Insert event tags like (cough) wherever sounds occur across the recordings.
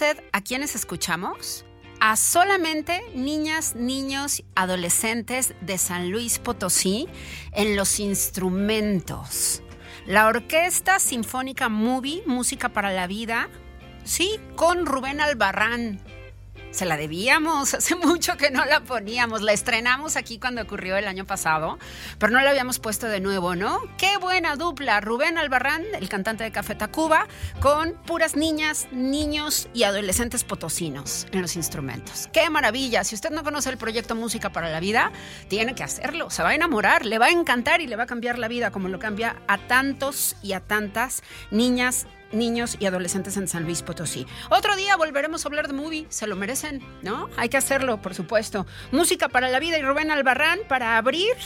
Usted a quiénes escuchamos? a solamente niñas, niños, adolescentes de San Luis Potosí en los instrumentos. la Orquesta Sinfónica Movie, Música para la Vida, sí, con Rubén Albarrán. Se la debíamos, (laughs) hace mucho que no la poníamos, la estrenamos aquí cuando ocurrió el año pasado, pero no la habíamos puesto de nuevo, ¿no? Qué buena dupla, Rubén Albarrán, el cantante de Café Tacuba, con puras niñas, niños y adolescentes potosinos en los instrumentos. Qué maravilla, si usted no conoce el proyecto Música para la Vida, tiene que hacerlo, se va a enamorar, le va a encantar y le va a cambiar la vida como lo cambia a tantos y a tantas niñas, niños y adolescentes en San Luis Potosí. Otro día volveremos a hablar de movie, se lo merecen, ¿no? Hay que hacerlo, por supuesto. Música para la vida y Rubén Albarrán para abrir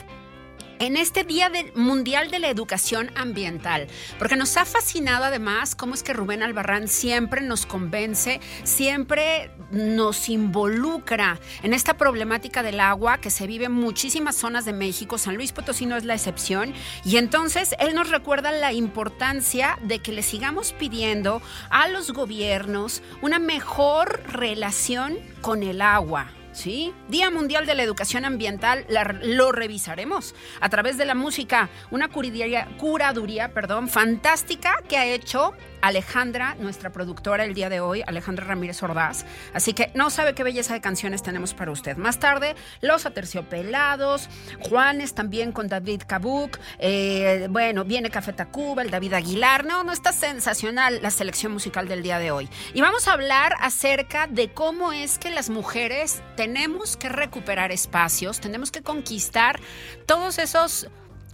en este Día Mundial de la Educación Ambiental, porque nos ha fascinado además cómo es que Rubén Albarrán siempre nos convence, siempre nos involucra en esta problemática del agua que se vive en muchísimas zonas de México, San Luis Potosí no es la excepción, y entonces él nos recuerda la importancia de que le sigamos pidiendo a los gobiernos una mejor relación con el agua. ¿Sí? Día Mundial de la Educación Ambiental, lo revisaremos a través de la música, una curaduría, curaduría perdón, fantástica que ha hecho Alejandra, nuestra productora el día de hoy, Alejandra Ramírez Ordaz. Así que no sabe qué belleza de canciones tenemos para usted. Más tarde, Los Aterciopelados, Juanes también con David Cabuc, eh, bueno, viene Café Tacuba, el David Aguilar. No, no está sensacional la selección musical del día de hoy. Y vamos a hablar acerca de cómo es que las mujeres tenemos que recuperar espacios, tenemos que conquistar todos esos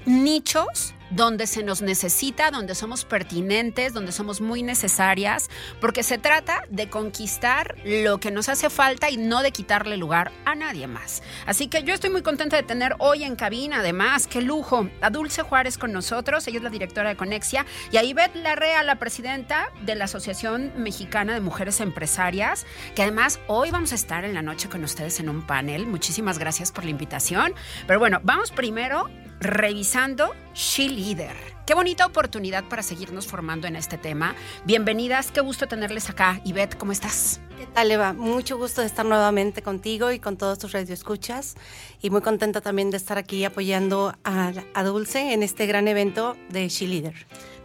nichos donde se nos necesita, donde somos pertinentes, donde somos muy necesarias, porque se trata de conquistar lo que nos hace falta y no de quitarle lugar a nadie más. Así que yo estoy muy contenta de tener hoy en cabina, además, qué lujo, a Dulce Juárez con nosotros, ella es la directora de Conexia, y a Ivette Larrea, la presidenta de la Asociación Mexicana de Mujeres Empresarias, que además hoy vamos a estar en la noche con ustedes en un panel. Muchísimas gracias por la invitación. Pero bueno, vamos primero revisando She Leader. Qué bonita oportunidad para seguirnos formando en este tema. Bienvenidas, qué gusto tenerles acá. Ivette, ¿cómo estás? ¿Qué tal, Eva? Mucho gusto de estar nuevamente contigo y con todos tus radioescuchas. Y muy contenta también de estar aquí apoyando a, a Dulce en este gran evento de She Leader.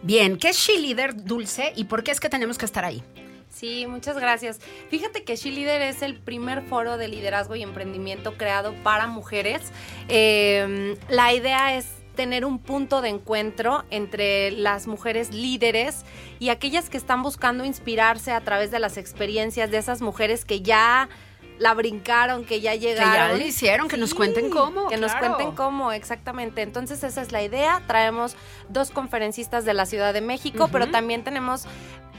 Bien, ¿qué es She Leader, Dulce, y por qué es que tenemos que estar ahí? Sí, muchas gracias. Fíjate que She Leader es el primer foro de liderazgo y emprendimiento creado para mujeres. Eh, la idea es tener un punto de encuentro entre las mujeres líderes y aquellas que están buscando inspirarse a través de las experiencias de esas mujeres que ya la brincaron, que ya llegaron. Que ya lo hicieron, que nos cuenten cómo. Que nos cuenten cómo, exactamente. Entonces esa es la idea. Traemos dos conferencistas de la Ciudad de México, pero también tenemos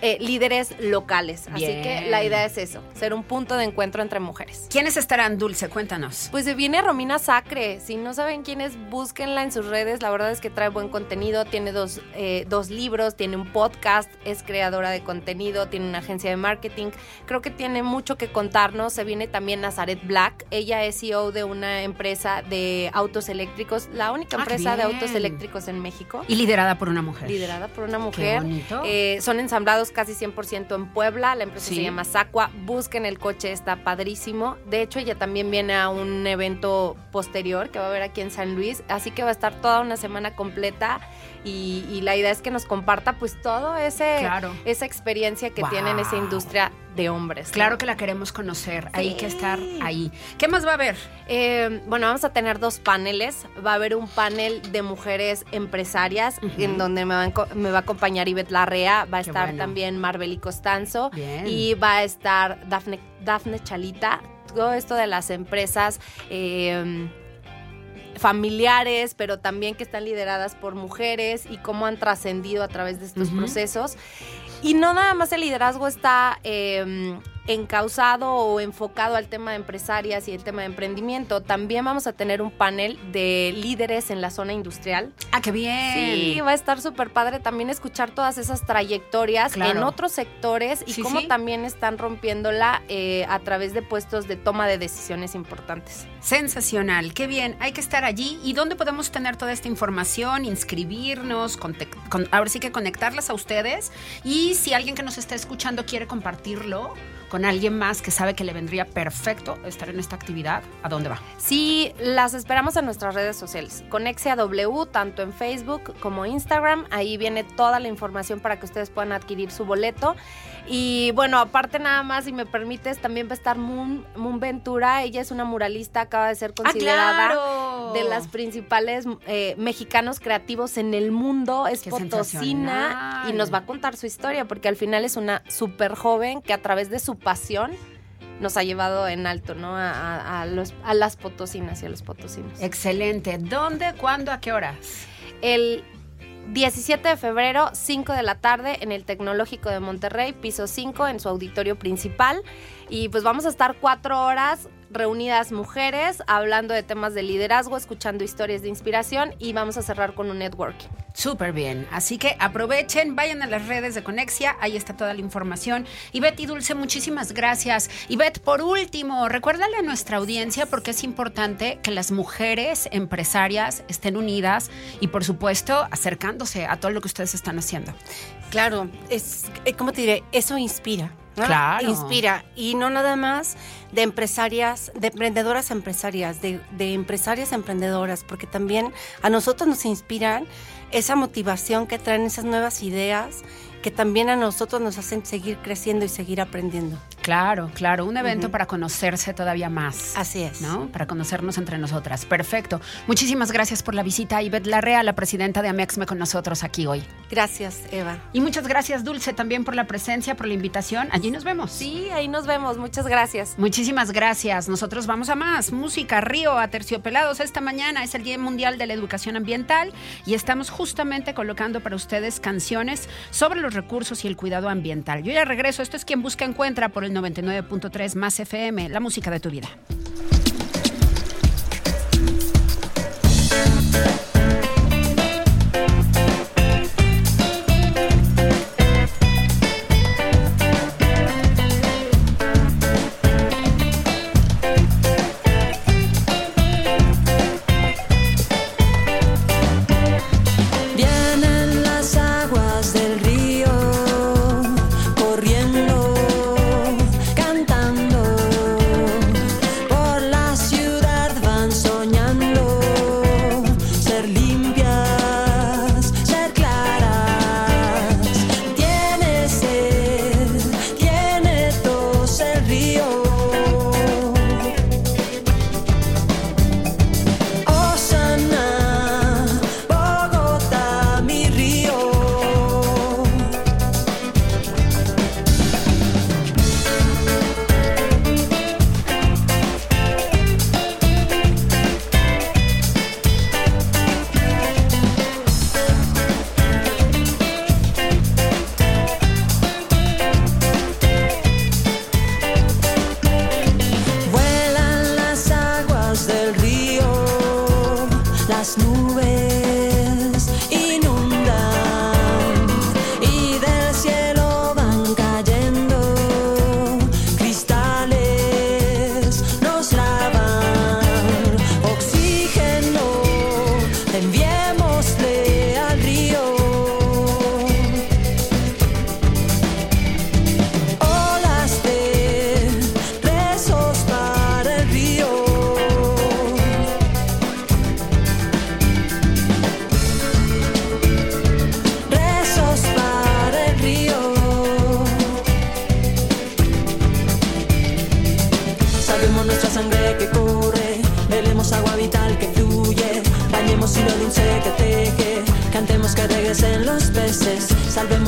eh, líderes locales. Así que la idea es eso, ser un punto de encuentro entre mujeres. ¿Quiénes estarán, Dulce? Cuéntanos. Pues viene Romina Sacre. Si no saben quién es, búsquenla en sus redes. La verdad es que trae buen contenido. Tiene dos, eh, dos libros, tiene un podcast, es creadora de contenido, tiene una agencia de marketing. Creo que tiene mucho que contarnos. Se viene también Nazaret Black. Ella es CEO de una empresa de autos eléctricos, la única ah, empresa de autos eléctricos en México. Y liderada por una mujer. Liderada por una mujer. Eh, son ensamblados casi 100% en Puebla, la empresa se llama Sacua, busquen el coche, está padrísimo. De hecho, ella también viene a un evento posterior que va a haber aquí en San Luis, así que va a estar toda una semana completa y, la idea es que nos comparta pues todo ese esa experiencia que tiene en esa industria de hombres. Claro que la queremos conocer, hay que estar ahí. ¿Qué más va a haber? Eh, bueno, vamos a tener dos paneles. Va a haber un panel de mujeres empresarias en donde me va, a, acompañar Ivette Larrea, va a estar también Marbeli Costanzo y va a estar Dafne, Dafne Chalita. Todo esto de las empresas. Eh, familiares, pero también que están lideradas por mujeres y cómo han trascendido a través de estos procesos. Y no nada más el liderazgo está eh, encausado o enfocado al tema de empresarias y el tema de emprendimiento. También vamos a tener un panel de líderes en la zona industrial. ¡Ah, qué bien! Sí, va a estar súper padre también escuchar todas esas trayectorias en otros sectores y cómo también están rompiéndola eh, a través de puestos de toma de decisiones importantes. Sensacional, qué bien. Hay que estar allí. ¿Y dónde podemos tener toda esta información? Inscribirnos, ahora sí que conectarlas a ustedes. Y si alguien que nos está escuchando quiere compartirlo, con alguien más que sabe que le vendría perfecto estar en esta actividad, ¿a dónde va? Sí, las esperamos en nuestras redes sociales. Conexia W, tanto en Facebook como Instagram. Ahí viene toda la información para que ustedes puedan adquirir su boleto. Y bueno, aparte nada más, si me permites, también va a estar Moon, Moon Ventura. Ella es una muralista, acaba de ser ah, considerada de las principales eh, mexicanos creativos en el mundo. Es potosina y nos va a contar su historia, porque al final es una súper joven que a través de su pasión nos ha llevado en alto, ¿no? A, los, a las potosinas y a los potosinos. Excelente. ¿Dónde, cuándo, a qué horas? El 17 de febrero, 5 de la tarde, en el Tecnológico de Monterrey, piso 5, en su auditorio principal. Y pues vamos a estar cuatro horas reunidas mujeres hablando de temas de liderazgo, escuchando historias de inspiración y vamos a cerrar con un networking. Súper bien. Así que aprovechen, vayan a las redes de Conexia, ahí está toda la información. Y Betty Dulce, muchísimas gracias. Y Bet, por último, recuérdale a nuestra audiencia porque es importante que las mujeres empresarias estén unidas y, por supuesto, acercándose a todo lo que ustedes están haciendo. Claro, es, eh, ¿cómo te diré? Eso inspira. Claro. Inspira. Y no nada más de empresarias, de emprendedoras empresarias, de, de empresarias emprendedoras, porque también a nosotros nos inspiran esa motivación que traen esas nuevas ideas que también a nosotros nos hacen seguir creciendo y seguir aprendiendo. Claro, claro, un evento para conocerse todavía más. Así es. ¿No? Para conocernos entre nosotras. Perfecto. Muchísimas gracias por la visita. Ivette Larrea, la presidenta de Amexme, con nosotros aquí hoy. Gracias, Eva. Y muchas gracias, Dulce, también por la presencia, por la invitación. Allí nos vemos. Sí, ahí nos vemos. Muchas gracias. Muchísimas gracias. Nosotros vamos a más. Música, río, a terciopelados. Esta mañana es el Día Mundial de la Educación Ambiental y estamos justamente colocando para ustedes canciones sobre los recursos y el cuidado ambiental. Yo ya regreso. Esto es Quien Busca Encuentra por el 99.3 más FM, la música de tu vida.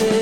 los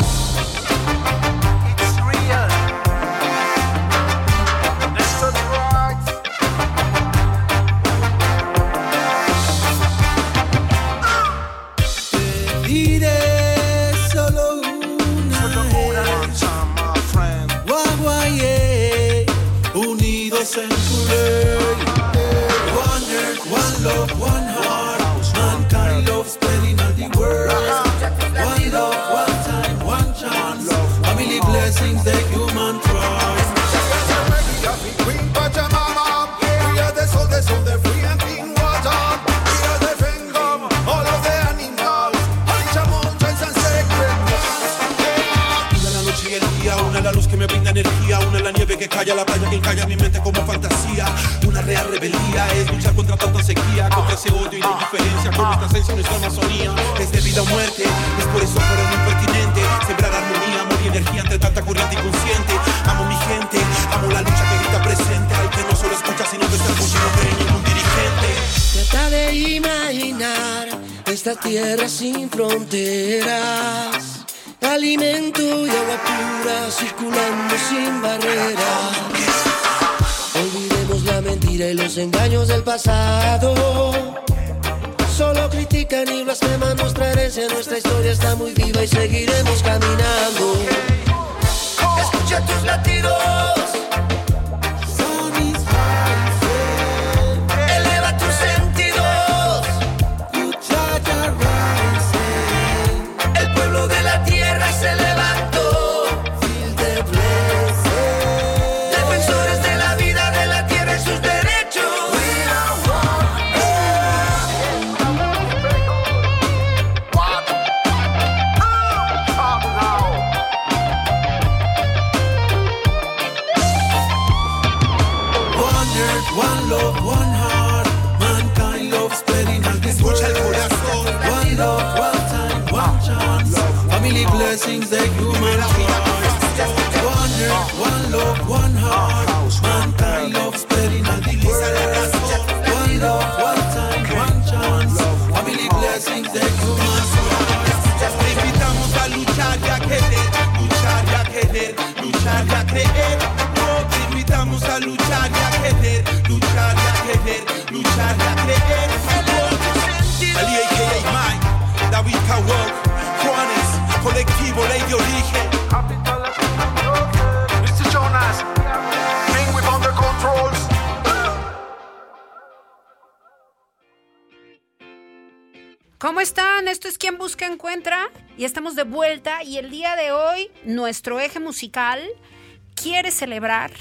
Que calla la playa, que calla mi mente como fantasía. Una real rebelía es luchar contra tanta sequía, contra ese odio y la indiferencia, con nuestra esencia y nuestra amazonía. Es de vida o muerte, es por eso fuera muy pertinente. Sembrar armonía, amor y energía entre tanta corriente inconsciente. Amo mi gente, amo la lucha que grita presente. Al que no solo escucha, sino que está escuchando cree ningún dirigente. Trata de imaginar esta tierra sin fronteras alimento y agua pura circulando sin barreras. Olvidemos la mentira y los engaños del pasado. Solo critican y blasfeman nuestra herencia, nuestra historia está muy viva y seguiremos caminando. Escucha tus latidos. I ¿Cómo están? Esto es Quien Busca Encuentra y estamos de vuelta y el día de hoy nuestro eje musical quiere celebrar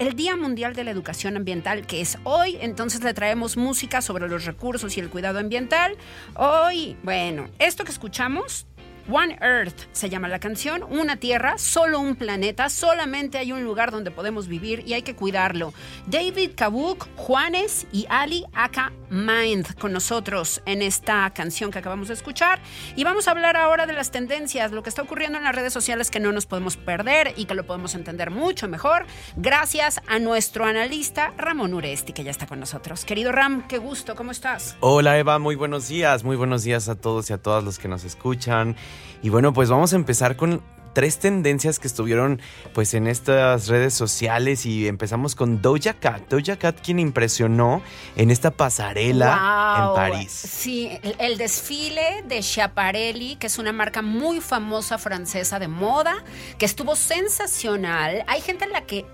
el Día Mundial de la Educación Ambiental, que es hoy, entonces le traemos música sobre los recursos y el cuidado ambiental. Hoy, bueno, esto que escuchamos One Earth se llama la canción, una tierra, solo un planeta, solamente hay un lugar donde podemos vivir y hay que cuidarlo. David Kabuk, Juanes y Ali Aka Mind con nosotros en esta canción que acabamos de escuchar y vamos a hablar ahora de las tendencias, lo que está ocurriendo en las redes sociales que no nos podemos perder y que lo podemos entender mucho mejor gracias a nuestro analista Ramón Uresti que ya está con nosotros. Querido Ram, qué gusto, ¿cómo estás? Hola Eva, muy buenos días, muy buenos días a todos y a todas los que nos escuchan. Y bueno, pues vamos a empezar con tres tendencias que estuvieron pues en estas redes sociales y empezamos con Doja Cat. Doja Cat quien impresionó en esta pasarela en París. Sí, el, el desfile de Schiaparelli, que es una marca muy famosa francesa de moda, que estuvo sensacional. Hay gente en la que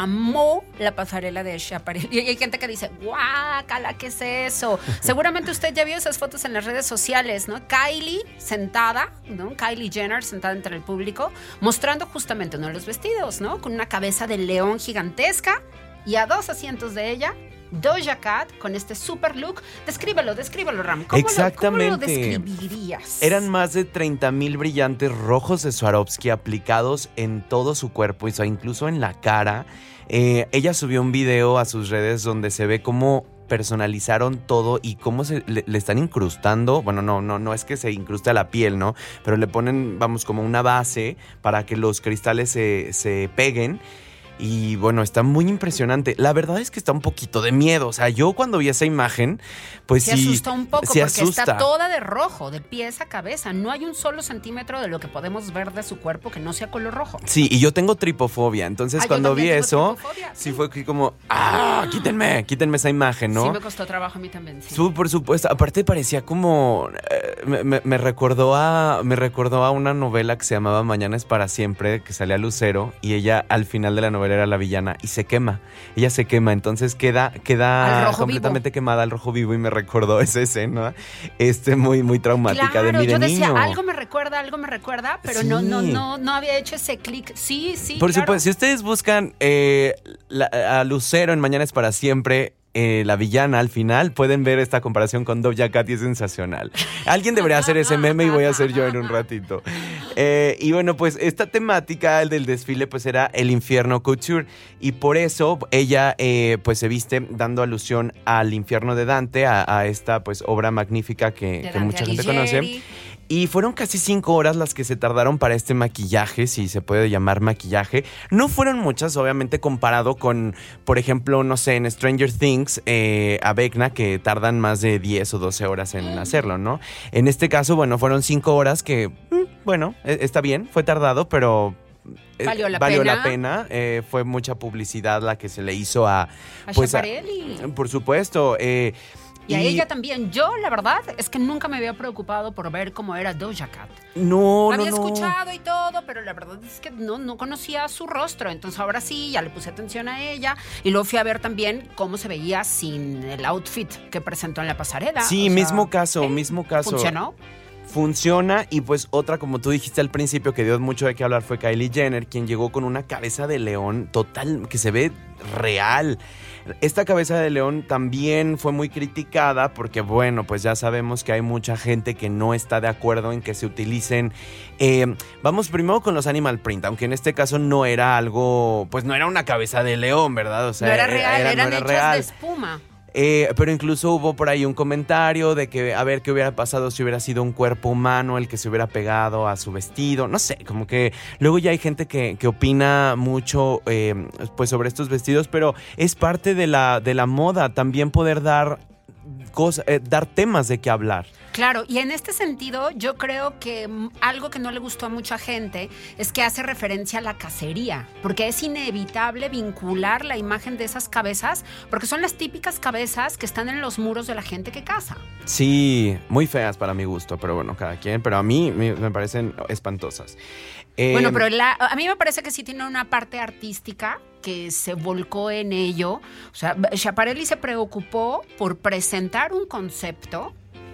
amó la pasarela de Schiaparelli. Y hay gente que dice, guácala, ¿qué es eso? (laughs) Seguramente usted ya vio esas fotos en las redes sociales, ¿no? Kylie sentada, ¿no? Kylie Jenner sentada entre el público, mostrando justamente uno de los vestidos, ¿no? Con una cabeza de león gigantesca y a dos asientos de ella Doja Cat con este super look. Descríbelo, descríbelo, Ram. ¿Cómo Exactamente. Lo, ¿Cómo lo describirías? Eran más de 30 mil brillantes rojos de Swarovski aplicados en todo su cuerpo, y incluso en la cara. Eh, ella subió un video a sus redes donde se ve cómo personalizaron todo y cómo se le, le, están incrustando. Bueno, no, no, no es que se incruste a la piel, ¿no? Pero le ponen, vamos, como una base para que los cristales se, se peguen. Y bueno, está muy impresionante. La verdad es que está un poquito de miedo. O sea, yo cuando vi esa imagen, pues se sí. asusta un poco se porque asusta. está toda de rojo, de pies a cabeza. No hay un solo centímetro de lo que podemos ver de su cuerpo que no sea color rojo. Sí, y yo tengo tripofobia. Entonces, Ah, cuando vi eso, tripofobia, sí fue como, ¡ah! Quítenme, quítenme esa imagen, ¿no? Sí, me costó trabajo a mí también. Sí. Por supuesto. Aparte parecía como eh, me, me- me recordó a me recordó a una novela que se llamaba Mañana es para siempre que salía Lucero y ella al final de la novela era la villana y se quema. Ella se quema, entonces queda queda completamente quemada al rojo vivo y me recordó esa escena este muy muy traumática Claro, de mi de yo decía, niño. algo me recuerda, algo me recuerda, pero no, no, no, no había hecho ese clic. Sí, sí. Por claro. supuesto, si ustedes buscan eh, la- a Lucero en Mañana es para siempre, eh, la villana al final, pueden ver esta comparación con Doja Cat y es sensacional. Alguien debería hacer ese meme y voy a hacer yo en un ratito. Eh, y bueno, pues esta temática el del desfile pues era el infierno couture y por eso ella eh, pues se viste dando alusión al infierno de Dante, a, a esta pues obra magnífica que, mucha gente conoce. Y fueron casi cinco horas las que se tardaron para este maquillaje, si se puede llamar maquillaje. No fueron muchas, obviamente, comparado con, por ejemplo, no sé, en Stranger Things, eh, a Vecna, que tardan más de 10 o 12 horas en hacerlo, ¿no? En este caso, bueno, fueron cinco horas que, mm, bueno, e- está bien, fue tardado, pero... eh, Valió la valió pena. la pena. eh, fue mucha publicidad la que se le hizo a... A pues, a- por supuesto. eh, Y a ella también. Yo, la verdad, es que nunca me había preocupado por ver cómo era Doja Cat. No, no, había no. escuchado y todo, pero la verdad es que no, no conocía su rostro. Entonces ahora sí, ya le puse atención a ella. Y luego fui a ver también cómo se veía sin el outfit que presentó en la pasarela. Sí, O sea, mismo caso, ¿eh? mismo caso. ¿Funcionó? Funciona y pues otra, como tú dijiste al principio, que dio mucho de qué hablar fue Kylie Jenner, quien llegó con una cabeza de león total, que se ve real. Esta cabeza de león también fue muy criticada porque, bueno, pues ya sabemos que hay mucha gente que no está de acuerdo en que se utilicen. eh, vamos primero con los animal print, aunque en este caso no era algo, pues no era una cabeza de león, ¿verdad? O sea, no era real, no eran era hechas real. de espuma. Eh, pero incluso hubo por ahí un comentario de que a ver qué hubiera pasado si hubiera sido un cuerpo humano el que se hubiera pegado a su vestido. No sé, como que luego ya hay gente que, que opina mucho eh, pues sobre estos vestidos, pero es parte de la, de la moda también poder dar, eh, dar temas de qué hablar. Claro, y en este sentido yo creo que algo que no le gustó a mucha gente es que hace referencia a la cacería, porque es inevitable vincular la imagen de esas cabezas, porque son las típicas cabezas que están en los muros de la gente que caza. Sí, muy feas para mi gusto, pero bueno, cada quien, pero a mí me, me parecen espantosas. Eh, Bueno, pero la- a mí me parece que sí tiene una parte artística que se volcó en ello. O sea, Schiaparelli se preocupó por presentar un concepto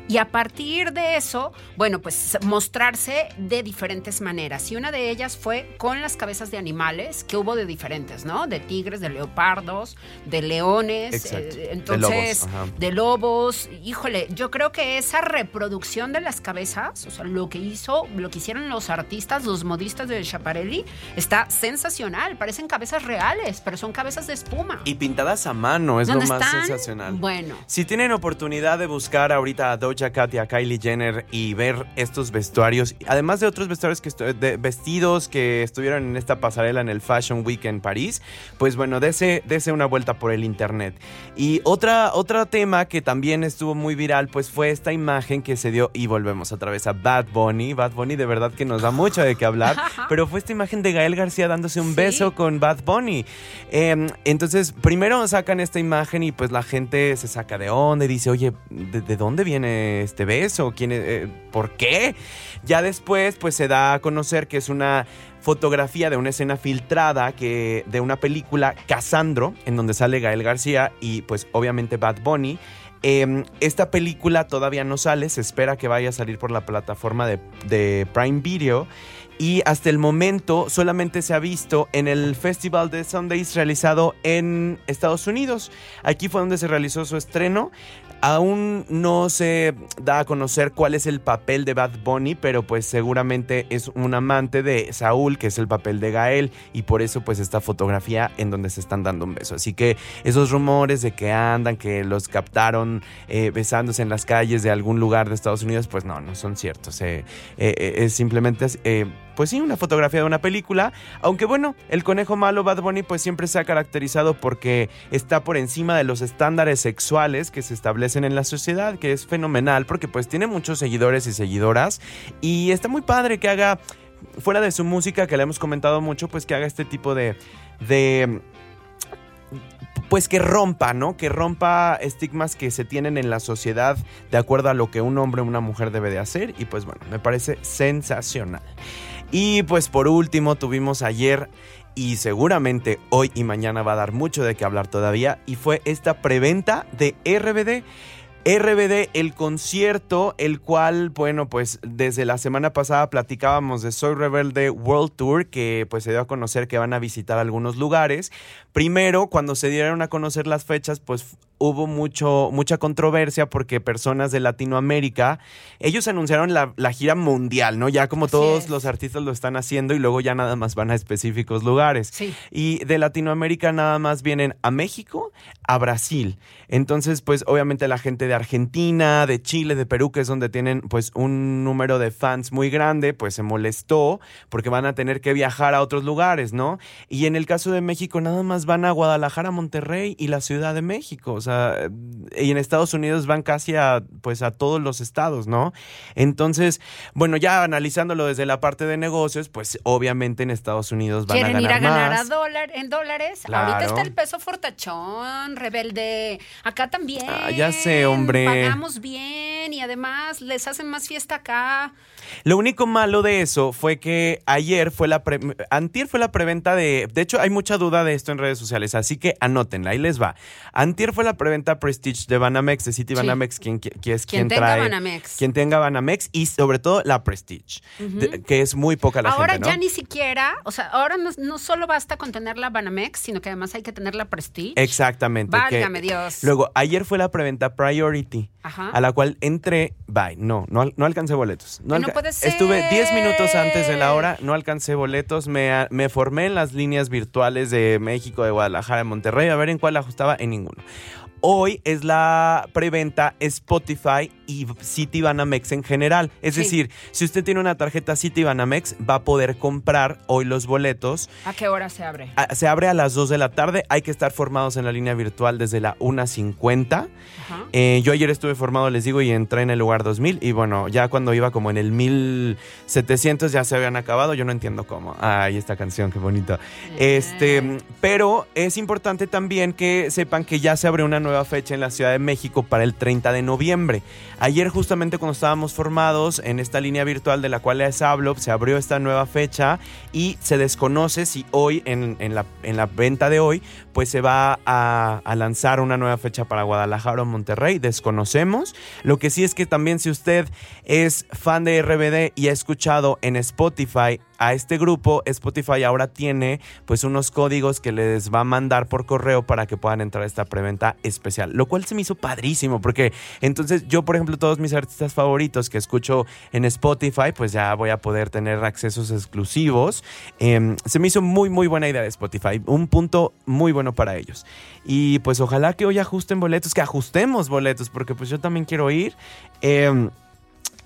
y a partir de eso, bueno, pues mostrarse de diferentes maneras. Y una de ellas fue con las cabezas de animales, que hubo de diferentes, ¿no? De tigres, de leopardos, de leones. Eh, De entonces, lobos, ajá. de lobos. Híjole, yo creo que esa reproducción de las cabezas, o sea, lo que hizo, lo que hicieron los artistas, los modistas de Schiaparelli, está sensacional. Parecen cabezas reales, pero son cabezas de espuma. Y pintadas a mano, es lo ¿Dónde más están? sensacional. Bueno. Si tienen oportunidad de buscar ahorita a Doja Doja Cat y a Kylie Jenner y ver estos vestuarios, además de otros vestuarios que de vestidos que estuvieron en esta pasarela en el Fashion Week en París, pues bueno, dese, dese una vuelta por el internet. Y otra, otro tema que también estuvo muy viral, pues fue esta imagen que se dio, y volvemos otra vez a Bad Bunny. Bad Bunny de verdad que nos da mucho de qué hablar, (laughs) pero fue esta imagen de Gael García dándose un beso con Bad Bunny. Em, entonces, primero sacan esta imagen y pues la gente se saca de onda y dice, oye, ¿de, dónde viene este beso? ¿Quién eh, ¿Por qué? Ya después, pues se da a conocer que es una fotografía de una escena filtrada que, de una película Casandro, en donde sale Gael García y pues obviamente Bad Bunny. Em, esta película todavía no sale, se espera que vaya a salir por la plataforma de, de Prime Video y hasta el momento solamente se ha visto en el Festival de Sundays realizado en Estados Unidos. Aquí fue donde se realizó su estreno. Aún no se da a conocer cuál es el papel de Bad Bunny, pero pues seguramente es un amante de Saúl, que es el papel de Gael, y por eso pues esta fotografía en donde se están dando un beso. Así que esos rumores de que andan, que los captaron eh, besándose en las calles de algún lugar de Estados Unidos, pues no, no son ciertos. Eh, eh, es simplemente pues sí, una fotografía de una película. Aunque bueno, el conejo malo Bad Bunny pues siempre se ha caracterizado porque está por encima de los estándares sexuales que se establecen en la sociedad, que es fenomenal porque pues tiene muchos seguidores y seguidoras y está muy padre que haga fuera de su música que le hemos comentado mucho, pues que haga este tipo de de pues que rompa, ¿no? Que rompa estigmas que se tienen en la sociedad de acuerdo a lo que un hombre o una mujer debe de hacer y pues bueno, me parece sensacional. Y pues por último tuvimos ayer y seguramente hoy y mañana va a dar mucho de qué hablar todavía y fue esta preventa de RBD. RBD, el concierto, el cual, bueno, pues desde la semana pasada platicábamos de Soy Rebelde World Tour, que pues se dio a conocer que van a visitar algunos lugares. Primero, cuando se dieron a conocer las fechas, pues hubo mucho, mucha controversia porque personas de Latinoamérica, ellos anunciaron la, gira mundial, ¿no? Ya como todos los artistas lo están haciendo y luego ya nada más van a específicos lugares. Y de Latinoamérica nada más vienen a México, a Brasil. Entonces, pues obviamente la gente de Argentina, de Chile, de Perú, que es donde tienen pues un número de fans muy grande, pues se molestó porque van a tener que viajar a otros lugares, ¿no? Y en el caso de México nada más van a Guadalajara, Monterrey y la Ciudad de México. O sea, y en Estados Unidos van casi a, pues, a todos los estados, ¿no? Entonces, bueno, ya analizándolo desde la parte de negocios, pues obviamente en Estados Unidos van a ganar ir a ganar a dólar, en dólares? Ahorita está el peso fortachón, rebelde. Acá también. Ah, ya sé, hombre. Pagamos bien y además les hacen más fiesta acá. Lo único malo de eso fue que ayer fue la antier fue la preventa de de hecho hay mucha duda de esto en redes sociales, así que anótenla, ahí les va. Antier fue la preventa Prestige de Banamex, de City Banamex, quien, es quien, tenga Banamex. Quien tenga Banamex y sobre todo la Prestige, que es muy poca la ahora gente, ya ni siquiera, o sea, ahora no, solo basta con tener la Banamex, sino que además hay que tener la Prestige. Exactamente. Válgame Dios. Luego, ayer fue la preventa Priority, a la cual entré, bye, no, no, no alcancé boletos. No, puede ser. Estuve 10 minutos antes de la hora, no alcancé boletos, me, me formé en las líneas virtuales de México, de Guadalajara, de Monterrey, a ver en cuál ajustaba, en ninguno. Hoy es la preventa Spotify y City Banamex en general. Es decir, si usted tiene una tarjeta City Banamex, va a poder comprar hoy los boletos. ¿A qué hora se abre? se abre a las 2 de la tarde. Hay que estar formados en la línea virtual desde la 1.50. Eh, yo ayer estuve formado, les digo, y entré en el lugar 2000. Y bueno, ya cuando iba como en el 1700 ya se habían acabado. Yo no entiendo cómo. Ay, esta canción, qué bonito. Este, pero es importante también que sepan que ya se abre una nueva fecha en la Ciudad de México para el 30 de noviembre. Ayer justamente cuando estábamos formados en esta línea virtual de la cual les hablo, se abrió esta nueva fecha y se desconoce si hoy, en, la, en la, venta de hoy, pues se va a, lanzar una nueva fecha para Guadalajara o Monterrey. Desconocemos. Lo que sí es que también si usted es fan de RBD y ha escuchado en Spotify a este grupo Spotify ahora tiene pues unos códigos que les va a mandar por correo para que puedan entrar a esta preventa especial, lo cual se me hizo padrísimo porque entonces yo por ejemplo todos mis artistas favoritos que escucho en Spotify pues ya voy a poder tener accesos exclusivos. Em, se me hizo muy muy buena idea de Spotify, un punto muy bueno para ellos. Y pues ojalá que hoy ajusten boletos, que ajustemos boletos porque pues yo también quiero ir. Eh,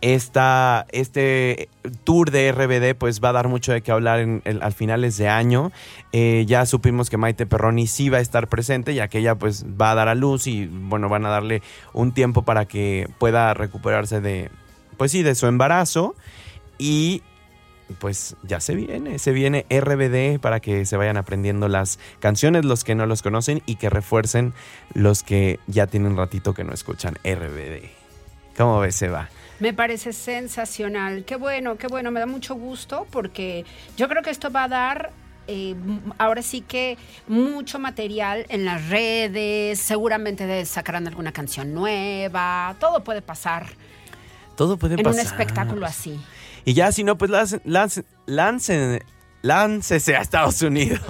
esta, este tour de RBD pues va a dar mucho de qué hablar en, al finales de año. Eh, ya supimos que Maite Perroni sí va a estar presente, ya que ella pues va a dar a luz y bueno, van a darle un tiempo para que pueda recuperarse de, pues sí, de su embarazo. Y pues ya se viene, se viene RBD para que se vayan aprendiendo las canciones los que no los conocen y que refuercen los que ya tienen un ratito que no escuchan RBD. ¿Cómo ves, Eva? Me parece sensacional. Qué bueno, qué bueno. Me da mucho gusto porque yo creo que esto va a dar eh, ahora sí que mucho material en las redes, seguramente sacarán alguna canción nueva, todo puede pasar. Todo puede pasar. En un espectáculo así. Y ya, si no, pues lancen, lancen, láncese a Estados Unidos.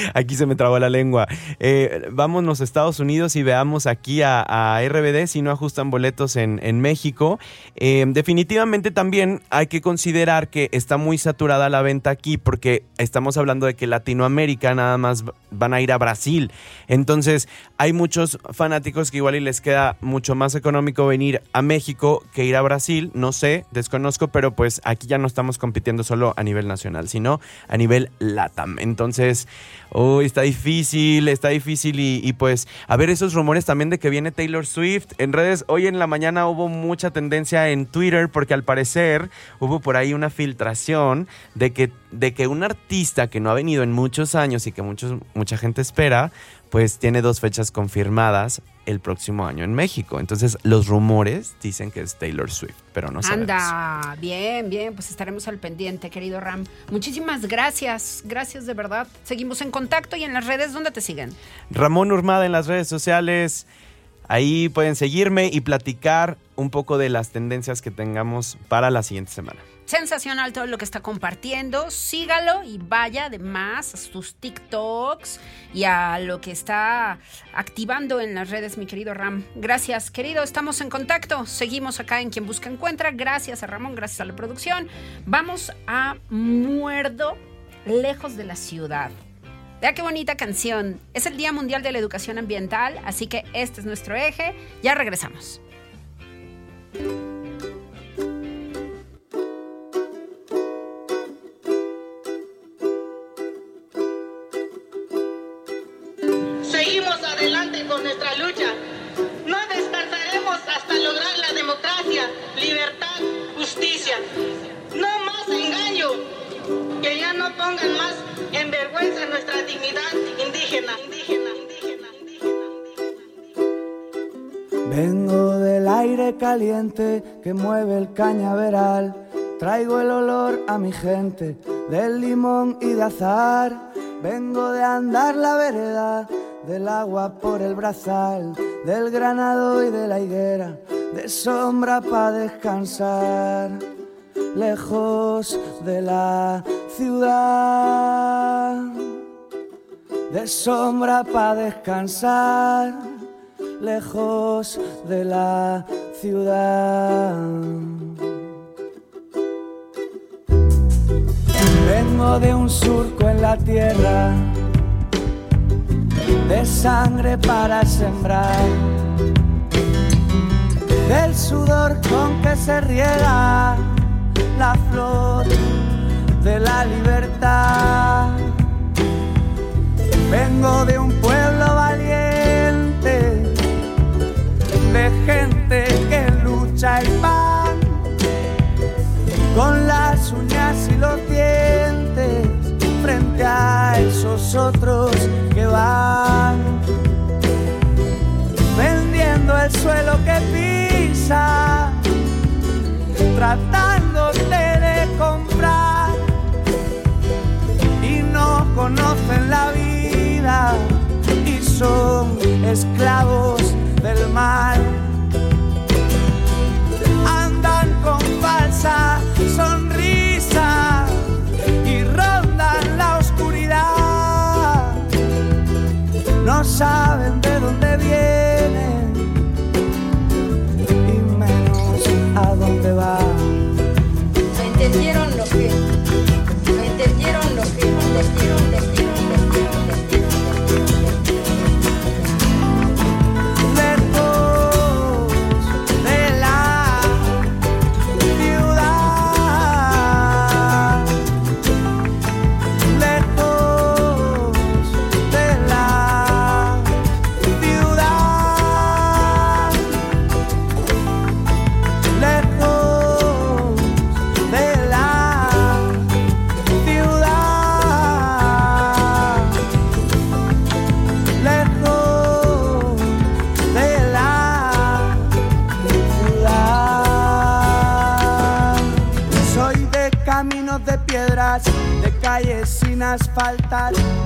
(laughs) aquí se me trabó la lengua. Eh, vámonos a Estados Unidos y veamos aquí a, RBD si no ajustan boletos en, México. Eh, definitivamente también hay que considerar que está muy saturada la venta aquí porque estamos hablando de que Latinoamérica nada más van a ir a Brasil. Entonces hay muchos fanáticos que igual y les queda mucho más económico venir a México que ir a Brasil. No sé, desconozco, pero pues aquí ya no estamos compitiendo solo a nivel nacional, sino a nivel LATAM. Entonces, uy, está difícil, está difícil y, pues a ver esos rumores también de que viene Taylor Swift. En redes, hoy en la mañana hubo mucha tendencia en Twitter porque al parecer hubo por ahí una filtración de que, de que un artista que no ha venido en muchos años y que muchos, mucha gente espera, pues tiene dos fechas confirmadas el próximo año en México. Entonces, los rumores dicen que es Taylor Swift, pero no sabemos. Anda, bien, bien, pues estaremos al pendiente, querido Ram. Muchísimas gracias, gracias de verdad. Seguimos en contacto y en las redes, ¿dónde te siguen? Ramón Urmada en las redes sociales. Ahí pueden seguirme y platicar un poco de las tendencias que tengamos para la siguiente semana sensacional todo lo que está compartiendo. Sígalo y vaya además a sus TikToks y a lo que está activando en las redes, mi querido Ram. Gracias, querido. Estamos en contacto. Seguimos acá en Quien Busca Encuentra. Gracias a Ramón, gracias a la producción. Vamos a Muerdo, lejos de la ciudad. Vea qué bonita canción. Es el Día Mundial de la Educación Ambiental, así que este es nuestro eje. Ya regresamos. Pongan más en vergüenza nuestra dignidad indígena. Vengo del aire caliente que mueve el cañaveral. Traigo el olor a mi gente del limón y de azar. Vengo de andar la vereda, del agua por el brazal, del granado y de la higuera, de sombra para descansar lejos de la ciudad, de sombra para descansar, lejos de la ciudad. Vengo de un surco en la tierra, de sangre para sembrar, del sudor con que se riega la flor de la libertad. Vengo de un pueblo valiente, de gente que lucha el pan, con las uñas y los dientes, frente a esos otros que van vendiendo el suelo que pisa tratándote conocen la vida y son esclavos del mal. Andan con falsa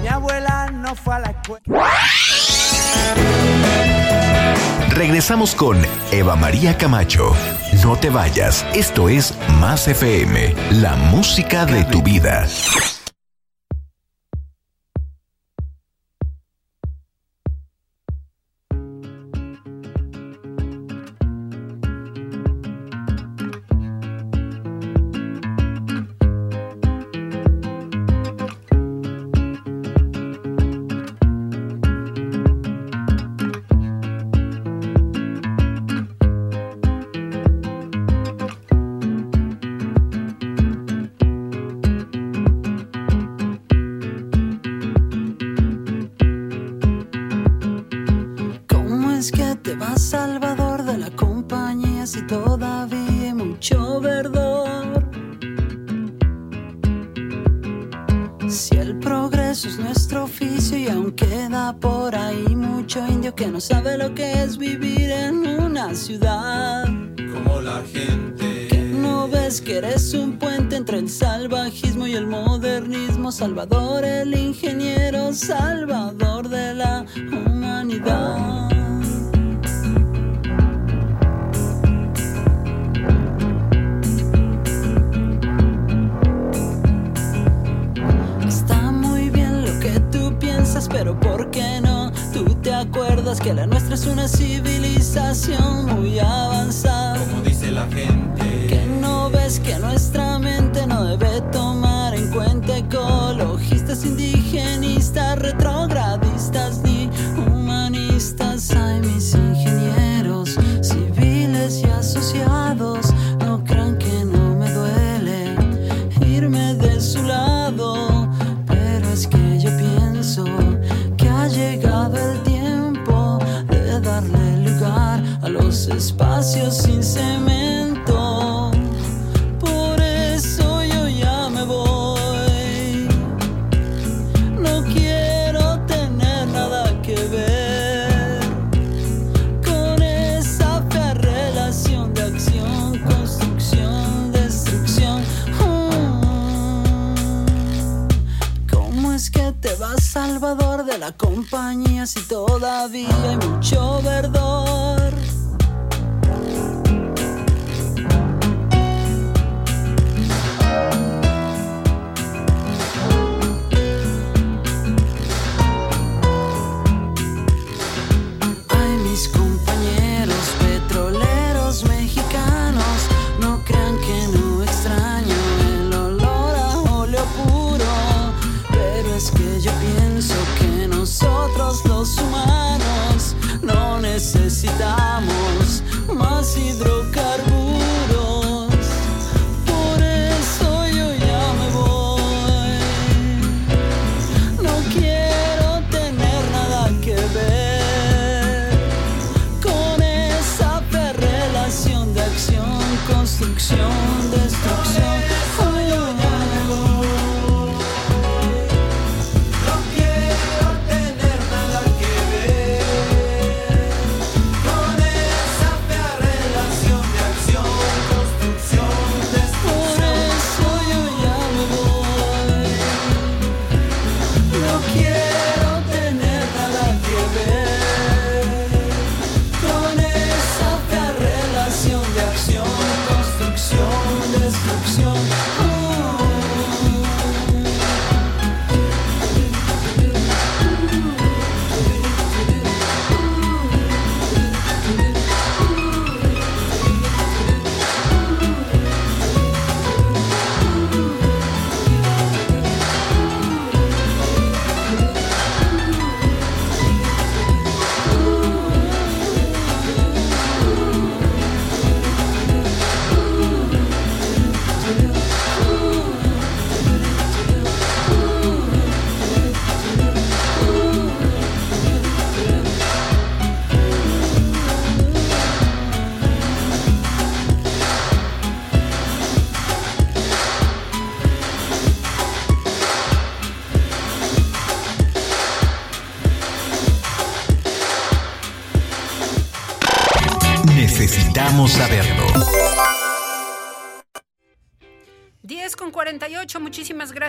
Mi abuela no fue a la escuela. Regresamos con Eva María Camacho. No te vayas, esto es Más FM, la música de tu vida. Salvador, el ingeniero, salvador de la humanidad. Está muy bien lo que tú piensas, pero ¿por qué no? Tú te acuerdas que la nuestra es una civilización muy alta. de la compañía si todavía hay mucho verdor.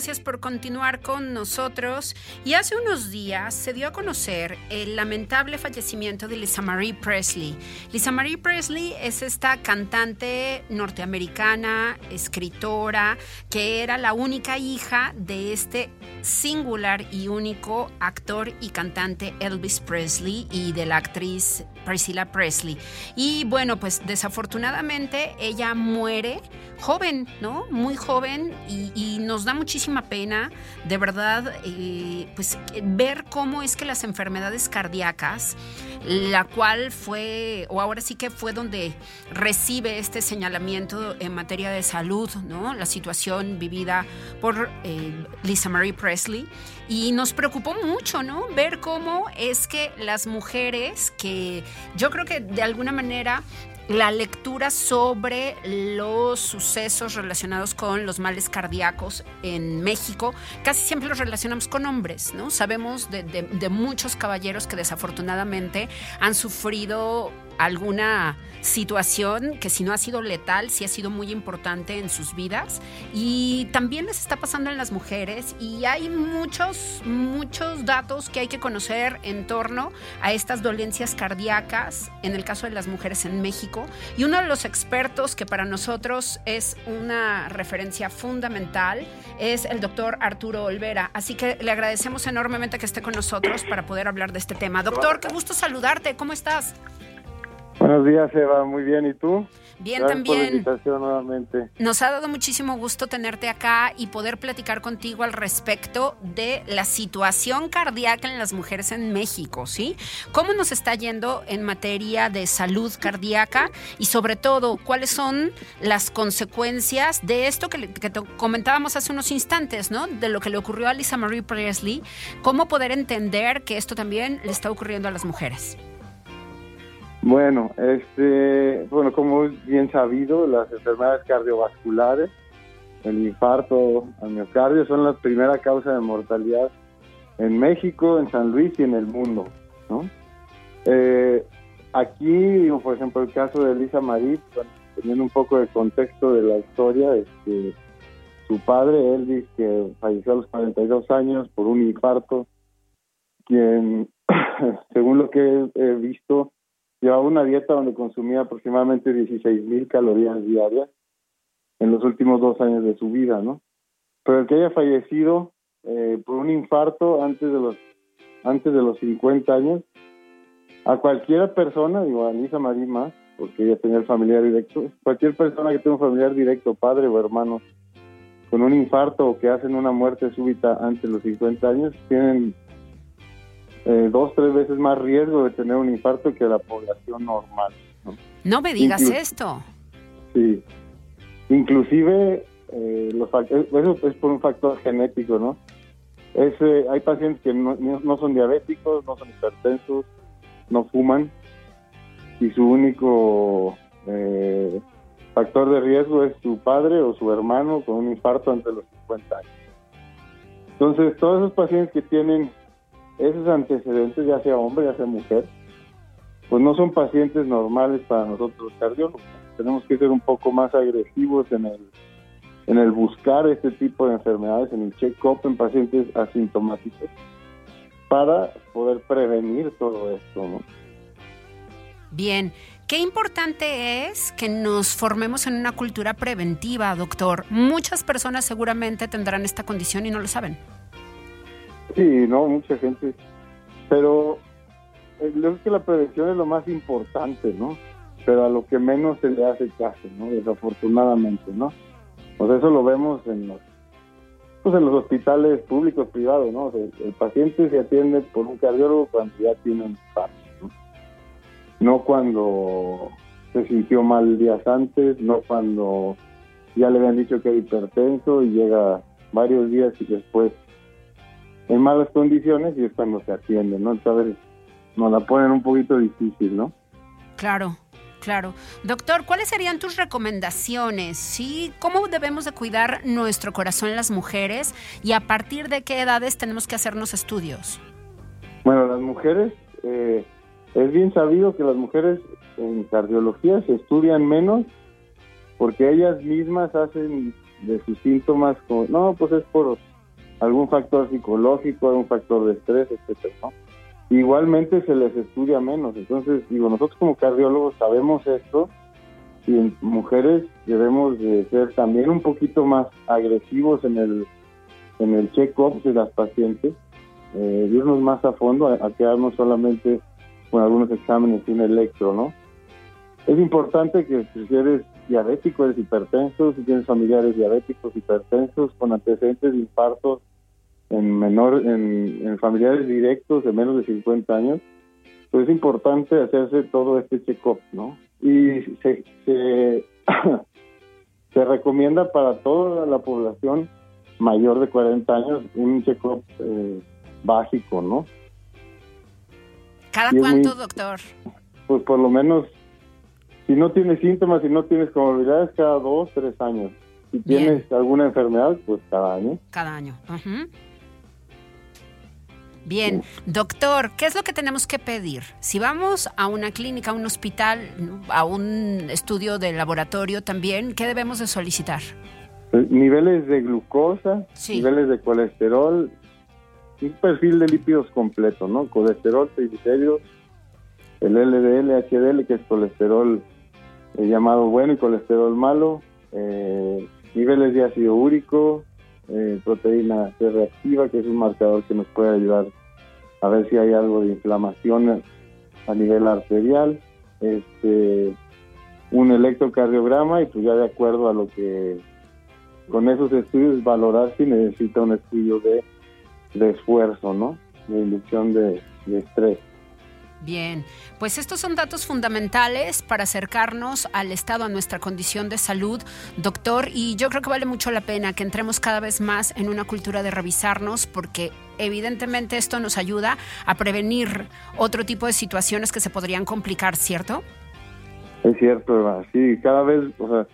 Gracias por continuar con nosotros. Y hace unos días se dio a conocer el lamentable fallecimiento de Lisa Marie Presley. Lisa Marie Presley es esta cantante norteamericana, escritora, que era la única hija de este singular y único actor y cantante Elvis Presley y de la actriz Priscilla Presley. Y bueno, pues desafortunadamente ella muere joven, ¿no? Muy joven y, nos da muchísima pena, de verdad, eh, pues ver cómo es que las enfermedades cardíacas, la cual fue, o ahora sí que fue donde recibe este señalamiento en materia de salud, ¿no? La situación vivida por eh, Lisa Marie Presley. Y nos preocupó mucho, ¿no? Ver cómo es que las mujeres que yo creo que de alguna manera la lectura sobre los sucesos relacionados con los males cardíacos en México, casi siempre los relacionamos con hombres, ¿no? Sabemos de, de muchos caballeros que desafortunadamente han sufrido alguna situación que si no ha sido letal, sí ha sido muy importante en sus vidas y también les está pasando en las mujeres y hay muchos, muchos datos que hay que conocer en torno a estas dolencias cardíacas en el caso de las mujeres en México y uno de los expertos que para nosotros es una referencia fundamental es el doctor Arturo Olvera, así que le agradecemos enormemente que esté con nosotros para poder hablar de este tema. Doctor, qué gusto saludarte, ¿cómo estás? Buenos días, Eva. Muy bien. ¿Y tú? Bien, también. nuevamente. Nos ha dado muchísimo gusto tenerte acá y poder platicar contigo al respecto de la situación cardíaca en las mujeres en México, ¿sí? ¿Cómo nos está yendo en materia de salud cardíaca y sobre todo cuáles son las consecuencias de esto que, que comentábamos hace unos instantes, ¿no? De lo que le ocurrió a Lisa Marie Presley, cómo poder entender que esto también le está ocurriendo a las mujeres. Bueno, este, bueno, como es bien sabido, las enfermedades cardiovasculares, el infarto al miocardio son la primera causa de mortalidad en México, en San Luis y en el mundo, ¿no? Eh, aquí, por ejemplo, el caso de Elisa Marie, teniendo un poco de contexto de la historia, este, su padre, Elvis, que falleció a los 42 años por un infarto, quien, (clears throat) según lo que he visto, llevaba una dieta donde consumía aproximadamente 16 mil calorías diarias en los últimos dos años de su vida, ¿no? Pero el que haya fallecido eh, por un infarto antes de los antes de los 50 años, a cualquier persona, digo a Lisa Marie más, porque ella tenía el familiar directo, cualquier persona que tenga un familiar directo, padre o hermano, con un infarto o que hacen una muerte súbita antes de los 50 años, tienen eh, dos, tres veces más riesgo de tener un infarto que la población normal. No, me digas esto. Sí. Inclusive, eh, los, eh, eso es por un factor genético, ¿no? Es, hay pacientes que no, no, son diabéticos, no son hipertensos, no fuman y su único factor de riesgo es su padre o su hermano con un infarto ante los 50 años. Entonces, todos esos pacientes que tienen esos antecedentes, ya sea hombre, ya sea mujer, pues no son pacientes normales para nosotros cardiólogos. Tenemos que ser un poco más agresivos en el, en el buscar este tipo de enfermedades, en el check-up en pacientes asintomáticos, para poder prevenir todo esto. ¿no? Bien, qué importante es que nos formemos en una cultura preventiva, doctor. Muchas personas seguramente tendrán esta condición y no lo saben. Sí, no, mucha gente. Pero creo eh, que la prevención es lo más importante, ¿no? Pero a lo que menos se le hace caso, ¿no? Desafortunadamente, ¿no? Pues eso lo vemos en los, pues en los hospitales públicos privados, ¿no? el, paciente se atiende por un cardiólogo cuando ya tiene un infarto, ¿no? No cuando se sintió mal días antes, no cuando ya le habían dicho que era hipertenso y llega varios días y después en malas condiciones y es cuando se atiende, ¿no? Entonces nos la ponen un poquito difícil, ¿no? Claro. Claro. Doctor, ¿cuáles serían tus recomendaciones? ¿Sí? ¿Cómo debemos de cuidar nuestro corazón las mujeres y a partir de qué edades tenemos que hacernos estudios? Bueno, las mujeres, eh, es bien sabido que las mujeres en cardiología se estudian menos porque ellas mismas hacen de sus síntomas, como, no, pues es por algún factor psicológico, algún factor de estrés, etcétera. Igualmente se les estudia menos, entonces digo, nosotros como cardiólogos sabemos esto y en mujeres debemos de ser también un poquito más agresivos en el en el check-up de las pacientes, eh, irnos más a fondo, a, quedarnos solamente con algunos exámenes y un electro, ¿no? Es importante que si eres diabético, eres hipertenso, si tienes familiares diabéticos, hipertensos, con antecedentes de infartos en menor, en, familiares directos de menos de 50 años, pues es importante hacerse todo este check-up, ¿no? Y se, se, (clears throat) se recomienda para toda la población mayor de 40 años un check-up eh, básico, ¿no? ¿Cada cuánto, doctor? Pues por lo menos, si no tienes síntomas, si no tienes comorbilidades, cada dos, tres años. Si tienes alguna enfermedad, pues cada año. Cada año. Bien, doctor, ¿qué es lo que tenemos que pedir? Si vamos a una clínica, a un hospital, a un estudio de laboratorio también, ¿qué debemos de solicitar? Eh, niveles de glucosa, niveles de colesterol, un perfil de lípidos completo, ¿no? Colesterol, triglicéridos, el LDL, HDL, que es colesterol eh, llamado bueno y colesterol malo, eh, niveles de ácido úrico, eh, proteína C reactiva, que es un marcador que nos puede ayudar a ver si hay algo de inflamación a nivel arterial, este, un electrocardiograma y pues ya de acuerdo a lo que con esos estudios valorar si necesita un estudio de de esfuerzo, ¿no? De inducción de, estrés. Bien, pues estos son datos fundamentales para acercarnos al estado, a nuestra condición de salud, doctor, y yo creo que vale mucho la pena que entremos cada vez más en una cultura de revisarnos porque evidentemente esto nos ayuda a prevenir otro tipo de situaciones que se podrían complicar, ¿cierto? Es cierto, Eva. sí, cada vez, o sea,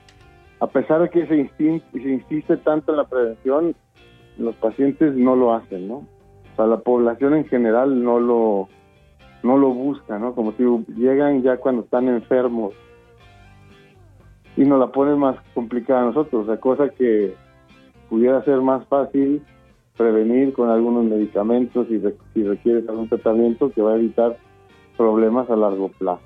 a pesar de que se, se insiste tanto en la prevención, los pacientes no lo hacen, ¿no? O sea, la población en general no lo, no lo busca, ¿no? Como si llegan ya cuando están enfermos y nos la ponen más complicada a nosotros, sea, cosa que pudiera ser más fácil prevenir con algunos medicamentos y si requieres algún tratamiento que va a evitar problemas a largo plazo.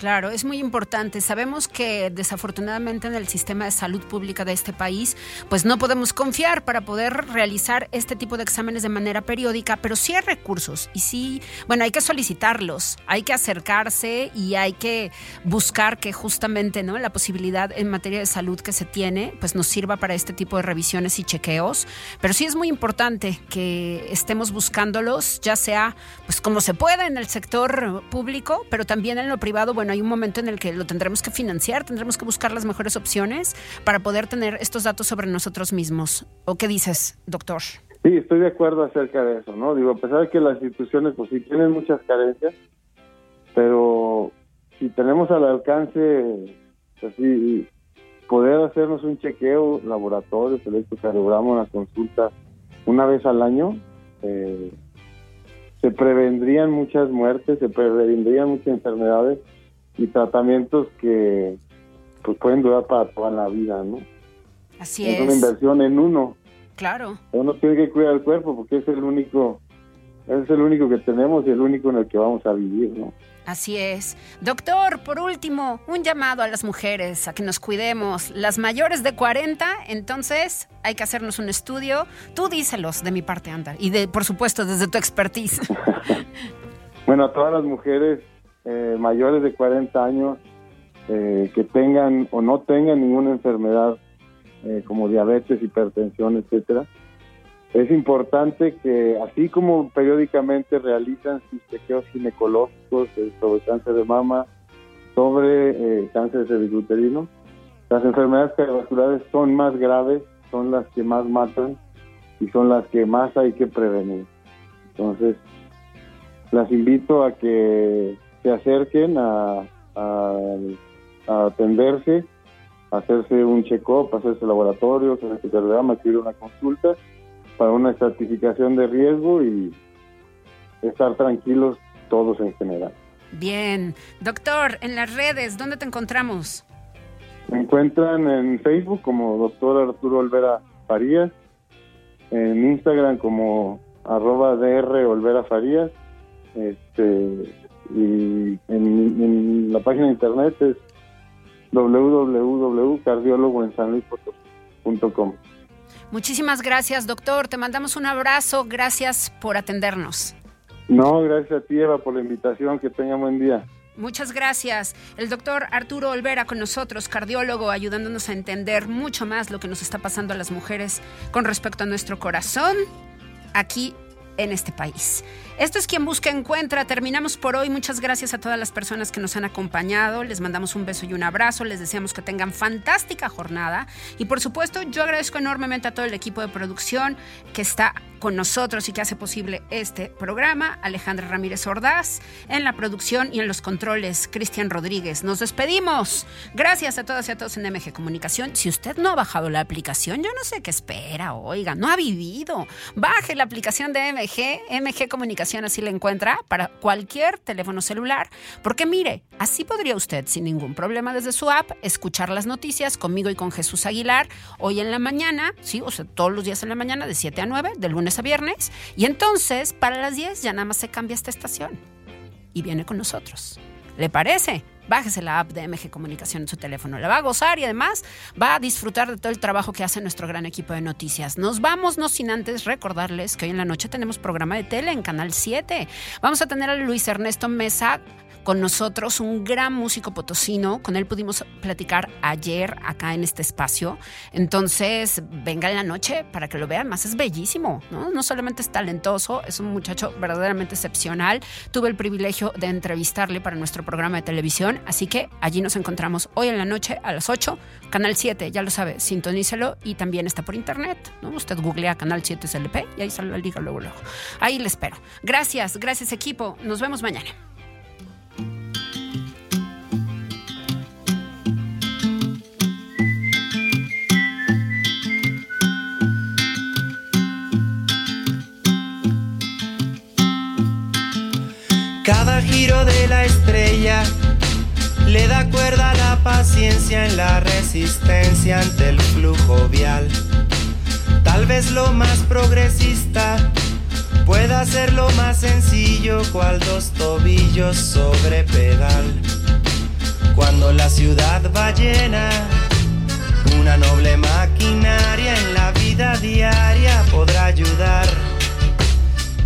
Claro, es muy importante. Sabemos que desafortunadamente en el sistema de salud pública de este país, pues no podemos confiar para poder realizar este tipo de exámenes de manera periódica, pero sí hay recursos y sí, bueno, hay que solicitarlos, hay que acercarse y hay que buscar que justamente, ¿no? La posibilidad en materia de salud que se tiene, pues nos sirva para este tipo de revisiones y chequeos, pero sí es muy importante que estemos buscándolos, ya sea pues como se pueda en el sector público, pero también en lo privado, bueno, hay un momento en el que lo tendremos que financiar, tendremos que buscar las mejores opciones para poder tener estos datos sobre nosotros mismos. ¿O qué dices, doctor? Sí, estoy de acuerdo acerca de eso, ¿no? Digo, a pesar de que las instituciones, pues sí, tienen muchas carencias, pero si tenemos al alcance, así, poder hacernos un chequeo, laboratorio, electrocardiograma, una consulta una vez al año, eh, se prevendrían muchas muertes, se prevendrían muchas enfermedades y tratamientos que pues pueden durar para toda la vida, ¿no? Así es. Es una inversión en uno. Claro. Uno tiene que cuidar el cuerpo porque es el único, es el único que tenemos y el único en el que vamos a vivir, ¿no? Así es. Doctor, por último, un llamado a las mujeres a que nos cuidemos. Las mayores de 40, entonces hay que hacernos un estudio. Tú díselos de mi parte, Anda. Y de, por supuesto, desde tu expertise. (laughs) bueno, a todas las mujeres eh, mayores de 40 años eh, que tengan o no tengan ninguna enfermedad eh, como diabetes, hipertensión, etcétera, es importante que así como periódicamente realizan sus chequeos ginecológicos sobre cáncer de mama, sobre cáncer cervicuterino, las enfermedades cardiovasculares son más graves, son las que más matan y son las que más hay que prevenir. Entonces, las invito a que se acerquen a, atenderse, a hacerse un check-up, hacerse laboratorio, hacerse programa, adquirir una consulta para una estratificación de riesgo y estar tranquilos todos en general. Bien, doctor, en las redes, ¿dónde te encontramos? Me encuentran en Facebook como doctor Arturo Olvera Farías, en Instagram como arroba DR Olvera Farías, este, y en, la página de internet es www.cardiólogoensanluispotosí.com. Muchísimas gracias, doctor. Te mandamos un abrazo. Gracias por atendernos. No, gracias a ti, Eva, por la invitación. Que tenga buen día. Muchas gracias. El doctor Arturo Olvera con nosotros, cardiólogo, ayudándonos a entender mucho más lo que nos está pasando a las mujeres con respecto a nuestro corazón aquí en este país. Esto es quien busca encuentra. Terminamos por hoy. Muchas gracias a todas las personas que nos han acompañado. Les mandamos un beso y un abrazo. Les deseamos que tengan fantástica jornada. Y por supuesto, yo agradezco enormemente a todo el equipo de producción que está con nosotros y que hace posible este programa. Alejandra Ramírez Ordaz en la producción y en los controles. Cristian Rodríguez. Nos despedimos. Gracias a todas y a todos en MG Comunicación. Si usted no ha bajado la aplicación, yo no sé qué espera. Oiga, no ha vivido. Baje la aplicación de MG, MG Comunicación así la encuentra para cualquier teléfono celular. Porque mire, así podría usted sin ningún problema desde su app escuchar las noticias conmigo y con Jesús Aguilar hoy en la mañana, sí, o sea, todos los días en la mañana de 7 a 9, de lunes a viernes. Y entonces, para las 10 ya nada más se cambia esta estación y viene con nosotros. ¿Le parece? Bájese la app de MG Comunicación en su teléfono. La va a gozar y además va a disfrutar de todo el trabajo que hace nuestro gran equipo de noticias. Nos vamos, no sin antes recordarles que hoy en la noche tenemos programa de tele en Canal 7. Vamos a tener a Luis Ernesto Mesa con nosotros, un gran músico potosino. Con él pudimos platicar ayer acá en este espacio. Entonces, venga en la noche para que lo vean. Más es bellísimo, ¿no? No solamente es talentoso, es un muchacho verdaderamente excepcional. Tuve el privilegio de entrevistarle para nuestro programa de televisión. Así que allí nos encontramos hoy en la noche a las 8, Canal 7, ya lo sabe, sintonícelo y también está por internet, ¿no? Usted googlea Canal 7 SLP y ahí sale la liga luego, luego. Ahí le espero. Gracias, gracias equipo. Nos vemos mañana. Cada giro de la estrella le da cuerda a la paciencia en la resistencia ante el flujo vial. Tal vez lo más progresista pueda ser lo más sencillo, cual dos tobillos sobre pedal. Cuando la ciudad va llena, una noble maquinaria en la vida diaria podrá ayudar.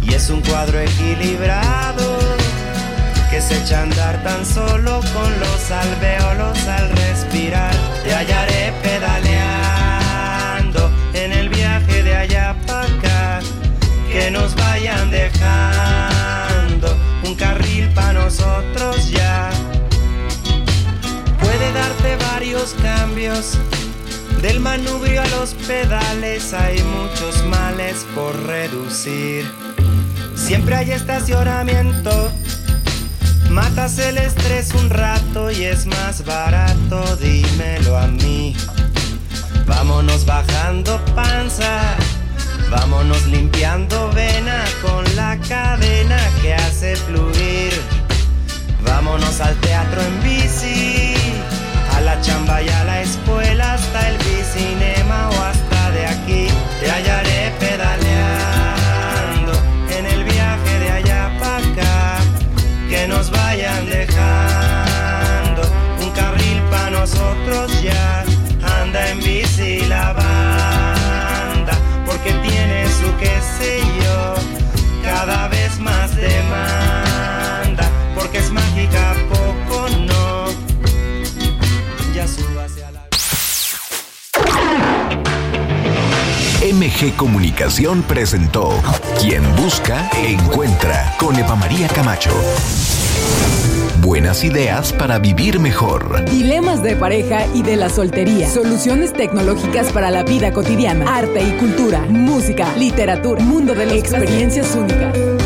Y es un cuadro equilibrado se echa a andar tan solo con los alveolos al respirar. Te hallaré pedaleando en el viaje de allá para acá. Que nos vayan dejando un carril para nosotros ya. Puede darte varios cambios. Del manubrio a los pedales hay muchos males por reducir. Siempre hay estacionamiento Matas el estrés un rato y es más barato, dímelo a mí. Vámonos bajando panza, vámonos limpiando vena con la cadena que hace fluir. Vámonos al teatro en bici, a la chamba y a la escuela, hasta el bicinema o hasta de aquí. Te hallaré pedaleando nos vayan dejando un carril para nosotros ya. Anda en bici la banda, porque tiene su qué sé yo, cada vez más demanda, porque es mágica, poco no. Ya hacia la. MG Comunicación presentó Quien busca, encuentra con Eva María Camacho. Buenas ideas para vivir mejor. Dilemas de pareja y de la soltería. Soluciones tecnológicas para la vida cotidiana. Arte y cultura. Música, literatura. Mundo de las experiencias únicas.